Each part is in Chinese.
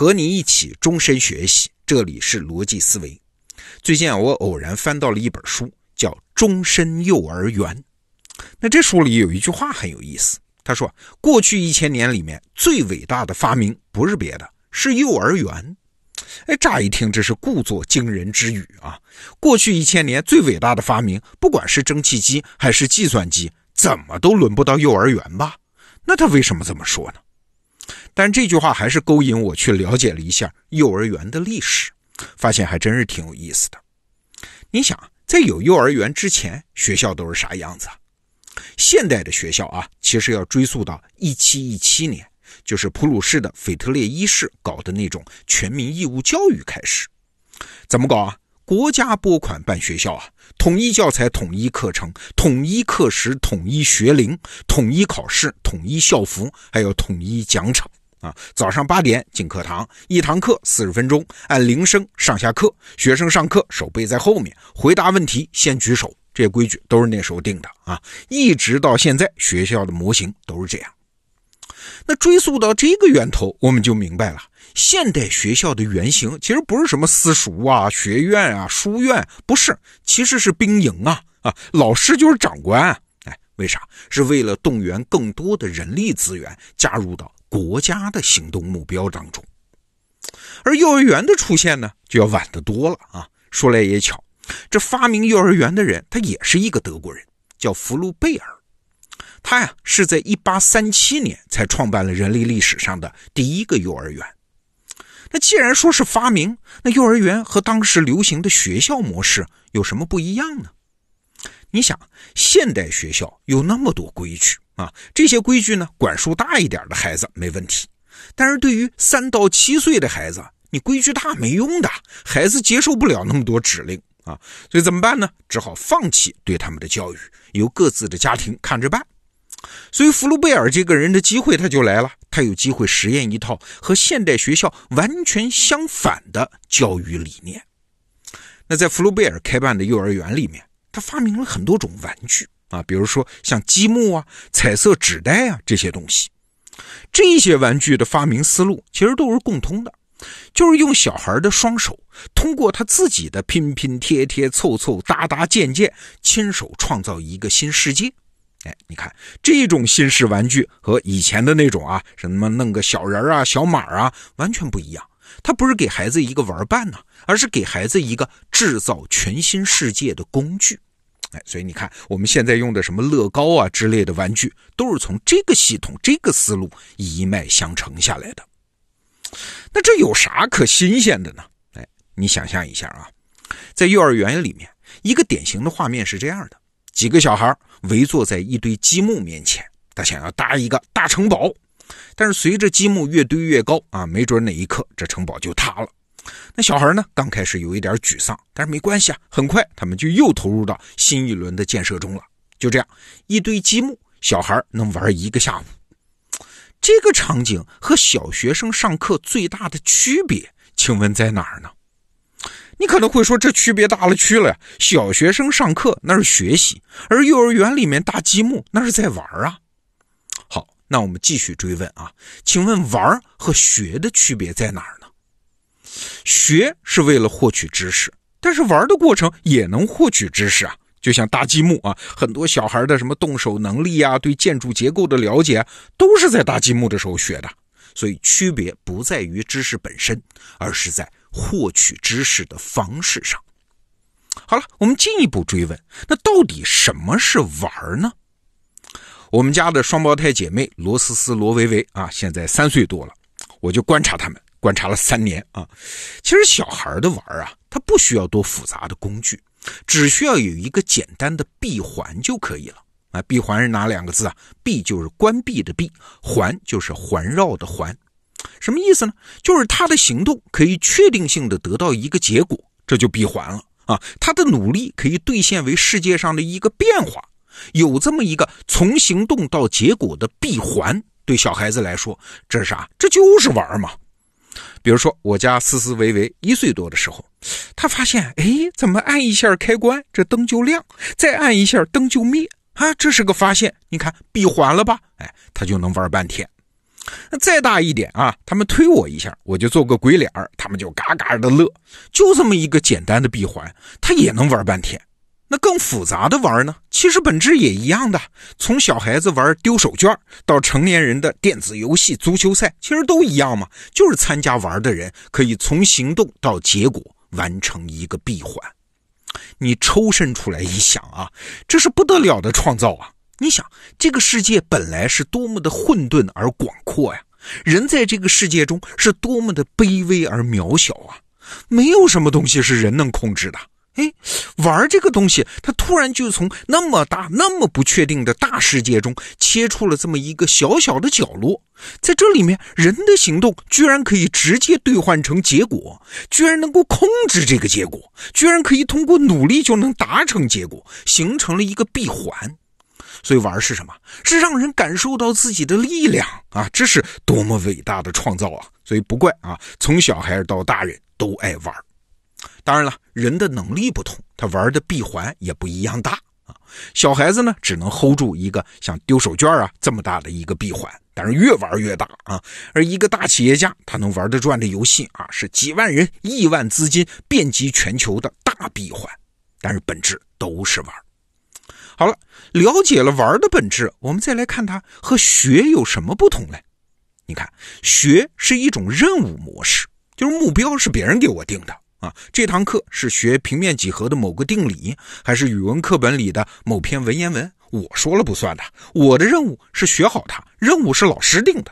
和你一起终身学习，这里是逻辑思维。最近啊，我偶然翻到了一本书，叫《终身幼儿园》。那这书里有一句话很有意思，他说：“过去一千年里面最伟大的发明不是别的，是幼儿园。”哎，乍一听这是故作惊人之语啊！过去一千年最伟大的发明，不管是蒸汽机还是计算机，怎么都轮不到幼儿园吧？那他为什么这么说呢？但这句话还是勾引我去了解了一下幼儿园的历史，发现还真是挺有意思的。你想，在有幼儿园之前，学校都是啥样子啊？现代的学校啊，其实要追溯到一七一七年，就是普鲁士的腓特烈一世搞的那种全民义务教育开始。怎么搞啊？国家拨款办学校啊，统一教材、统一课程、统一课时、统一学龄、统一考试、统一校服，还有统一奖惩啊。早上八点进课堂，一堂课四十分钟，按铃声上下课。学生上课手背在后面，回答问题先举手。这些规矩都是那时候定的啊，一直到现在，学校的模型都是这样。那追溯到这个源头，我们就明白了。现代学校的原型其实不是什么私塾啊、学院啊、书院，不是，其实是兵营啊啊，老师就是长官。哎，为啥？是为了动员更多的人力资源加入到国家的行动目标当中。而幼儿园的出现呢，就要晚得多了啊。说来也巧，这发明幼儿园的人，他也是一个德国人，叫福禄贝尔。他呀，是在1837年才创办了人类历史上的第一个幼儿园。那既然说是发明，那幼儿园和当时流行的学校模式有什么不一样呢？你想，现代学校有那么多规矩啊，这些规矩呢，管束大一点的孩子没问题，但是对于三到七岁的孩子，你规矩大没用的，孩子接受不了那么多指令啊，所以怎么办呢？只好放弃对他们的教育，由各自的家庭看着办。所以，福禄贝尔这个人的机会他就来了，他有机会实验一套和现代学校完全相反的教育理念。那在福禄贝尔开办的幼儿园里面，他发明了很多种玩具啊，比如说像积木啊、彩色纸袋啊这些东西。这些玩具的发明思路其实都是共通的，就是用小孩的双手，通过他自己的拼拼贴贴、凑凑搭搭建建，亲手创造一个新世界。哎，你看这种新式玩具和以前的那种啊，什么弄个小人啊、小马啊，完全不一样。它不是给孩子一个玩伴呢，而是给孩子一个制造全新世界的工具。哎，所以你看我们现在用的什么乐高啊之类的玩具，都是从这个系统、这个思路一脉相承下来的。那这有啥可新鲜的呢？哎，你想象一下啊，在幼儿园里面，一个典型的画面是这样的。几个小孩围坐在一堆积木面前，他想要搭一个大城堡，但是随着积木越堆越高啊，没准哪一刻这城堡就塌了。那小孩呢，刚开始有一点沮丧，但是没关系啊，很快他们就又投入到新一轮的建设中了。就这样，一堆积木，小孩能玩一个下午。这个场景和小学生上课最大的区别，请问在哪儿呢？你可能会说，这区别大了去了呀！小学生上课那是学习，而幼儿园里面搭积木那是在玩啊。好，那我们继续追问啊，请问玩和学的区别在哪儿？学是为了获取知识，但是玩的过程也能获取知识啊。就像搭积木啊，很多小孩的什么动手能力啊，对建筑结构的了解，都是在搭积木的时候学的。所以区别不在于知识本身，而是在。获取知识的方式上，好了，我们进一步追问，那到底什么是玩呢？我们家的双胞胎姐妹罗思思、罗维维啊，现在三岁多了，我就观察他们，观察了三年啊。其实小孩的玩啊，他不需要多复杂的工具，只需要有一个简单的闭环就可以了啊。闭环是哪两个字啊？闭就是关闭的闭，环就是环绕的环。什么意思呢？就是他的行动可以确定性的得到一个结果，这就闭环了啊！他的努力可以兑现为世界上的一个变化，有这么一个从行动到结果的闭环，对小孩子来说，这是啥？这就是玩嘛！比如说我家思思维维一岁多的时候，他发现，哎，怎么按一下开关，这灯就亮，再按一下灯就灭啊？这是个发现，你看闭环了吧？哎，他就能玩半天。那再大一点啊，他们推我一下，我就做个鬼脸，他们就嘎嘎的乐。就这么一个简单的闭环，他也能玩半天。那更复杂的玩呢？其实本质也一样的，从小孩子玩丢手绢到成年人的电子游戏、足球赛，其实都一样嘛。就是参加玩的人可以从行动到结果完成一个闭环。你抽身出来一想啊，这是不得了的创造啊！你想，这个世界本来是多么的混沌而广阔呀，人在这个世界中是多么的卑微而渺小啊！没有什么东西是人能控制的。哎，玩这个东西，他突然就从那么大、那么不确定的大世界中切出了这么一个小小的角落，在这里面，人的行动居然可以直接兑换成结果，居然能够控制这个结果，居然可以通过努力就能达成结果，形成了一个闭环。所以玩是什么？是让人感受到自己的力量啊！这是多么伟大的创造啊！所以不怪啊，从小孩到大人都爱玩。当然了，人的能力不同，他玩的闭环也不一样大啊。小孩子呢，只能 hold 住一个像丢手绢啊这么大的一个闭环，但是越玩越大啊。而一个大企业家，他能玩得转的游戏啊，是几万人、亿万资金遍及全球的大闭环，但是本质都是玩。好了，了解了玩的本质，我们再来看它和学有什么不同嘞？你看，学是一种任务模式，就是目标是别人给我定的。啊，这堂课是学平面几何的某个定理，还是语文课本里的某篇文言文？我说了不算的。我的任务是学好它，任务是老师定的。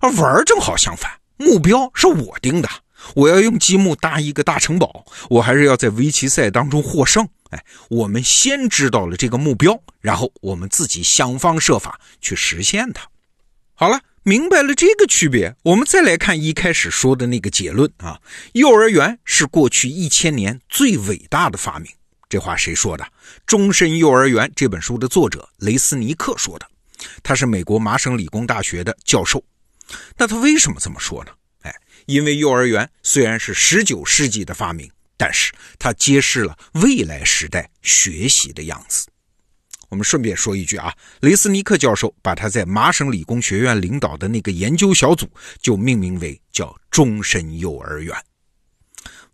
而玩正好相反，目标是我定的。我要用积木搭一个大城堡，我还是要在围棋赛当中获胜。哎，我们先知道了这个目标，然后我们自己想方设法去实现它。好了。明白了这个区别，我们再来看一开始说的那个结论啊，幼儿园是过去一千年最伟大的发明。这话谁说的？《终身幼儿园》这本书的作者雷斯尼克说的，他是美国麻省理工大学的教授。那他为什么这么说呢？哎，因为幼儿园虽然是十九世纪的发明，但是它揭示了未来时代学习的样子。我们顺便说一句啊，雷斯尼克教授把他在麻省理工学院领导的那个研究小组就命名为叫“终身幼儿园”。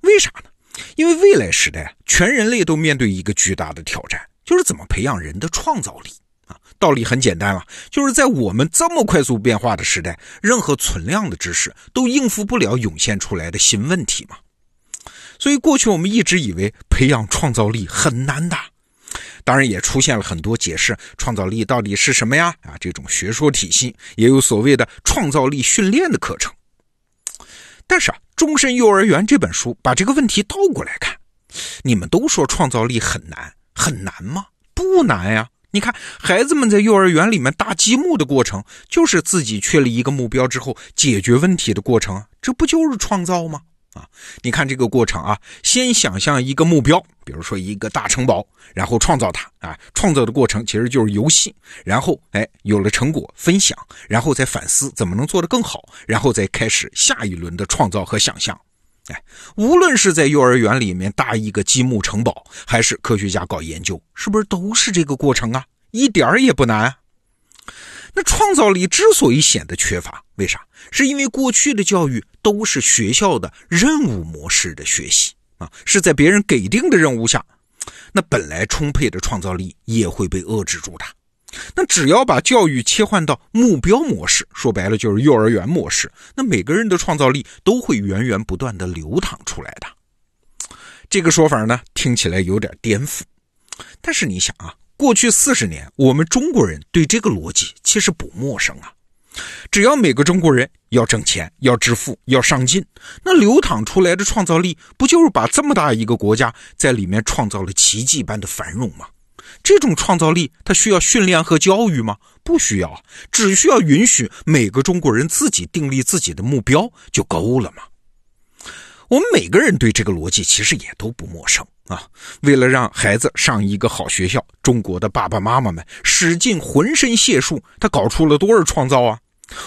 为啥呢？因为未来时代全人类都面对一个巨大的挑战，就是怎么培养人的创造力啊。道理很简单了，就是在我们这么快速变化的时代，任何存量的知识都应付不了涌现出来的新问题嘛。所以过去我们一直以为培养创造力很难的。当然也出现了很多解释创造力到底是什么呀？啊，这种学说体系也有所谓的创造力训练的课程。但是啊，《终身幼儿园》这本书把这个问题倒过来看，你们都说创造力很难，很难吗？不难呀！你看，孩子们在幼儿园里面搭积木的过程，就是自己确立一个目标之后解决问题的过程，这不就是创造吗？啊，你看这个过程啊，先想象一个目标，比如说一个大城堡，然后创造它啊。创造的过程其实就是游戏，然后哎有了成果分享，然后再反思怎么能做得更好，然后再开始下一轮的创造和想象。哎，无论是在幼儿园里面搭一个积木城堡，还是科学家搞研究，是不是都是这个过程啊？一点儿也不难。那创造力之所以显得缺乏，为啥？是因为过去的教育都是学校的任务模式的学习啊，是在别人给定的任务下，那本来充沛的创造力也会被遏制住的。那只要把教育切换到目标模式，说白了就是幼儿园模式，那每个人的创造力都会源源不断的流淌出来的。这个说法呢，听起来有点颠覆，但是你想啊。过去四十年，我们中国人对这个逻辑其实不陌生啊。只要每个中国人要挣钱、要致富、要上进，那流淌出来的创造力，不就是把这么大一个国家在里面创造了奇迹般的繁荣吗？这种创造力，它需要训练和教育吗？不需要，只需要允许每个中国人自己订立自己的目标就够了嘛。我们每个人对这个逻辑其实也都不陌生。啊，为了让孩子上一个好学校，中国的爸爸妈妈们使尽浑身解数，他搞出了多少创造啊？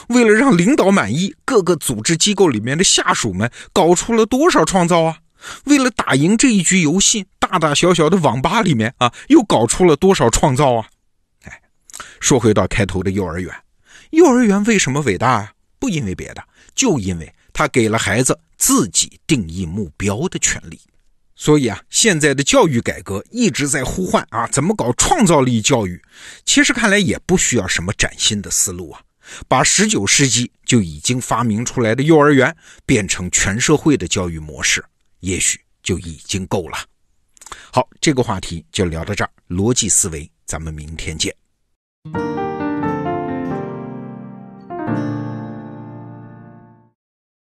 为了让领导满意，各个组织机构里面的下属们搞出了多少创造啊？为了打赢这一局游戏，大大小小的网吧里面啊，又搞出了多少创造啊？哎，说回到开头的幼儿园，幼儿园为什么伟大啊？不因为别的，就因为他给了孩子自己定义目标的权利。所以啊，现在的教育改革一直在呼唤啊，怎么搞创造力教育？其实看来也不需要什么崭新的思路啊，把十九世纪就已经发明出来的幼儿园变成全社会的教育模式，也许就已经够了。好，这个话题就聊到这儿，逻辑思维，咱们明天见。